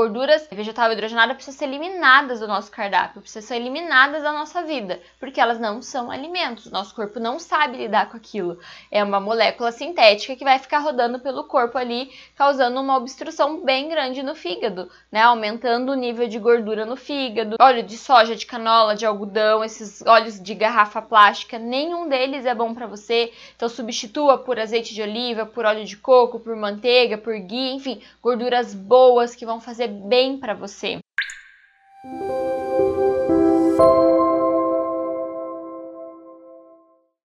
gorduras vegetal hidrogenada precisam ser eliminadas do nosso cardápio, precisam ser eliminadas da nossa vida, porque elas não são alimentos. Nosso corpo não sabe lidar com aquilo. É uma molécula sintética que vai ficar rodando pelo corpo ali, causando uma obstrução bem grande no fígado, né? Aumentando o nível de gordura no fígado. Óleo de soja, de canola, de algodão, esses óleos de garrafa plástica, nenhum deles é bom para você. Então substitua por azeite de oliva, por óleo de coco, por manteiga, por ghee, enfim, gorduras boas que vão fazer bem para você.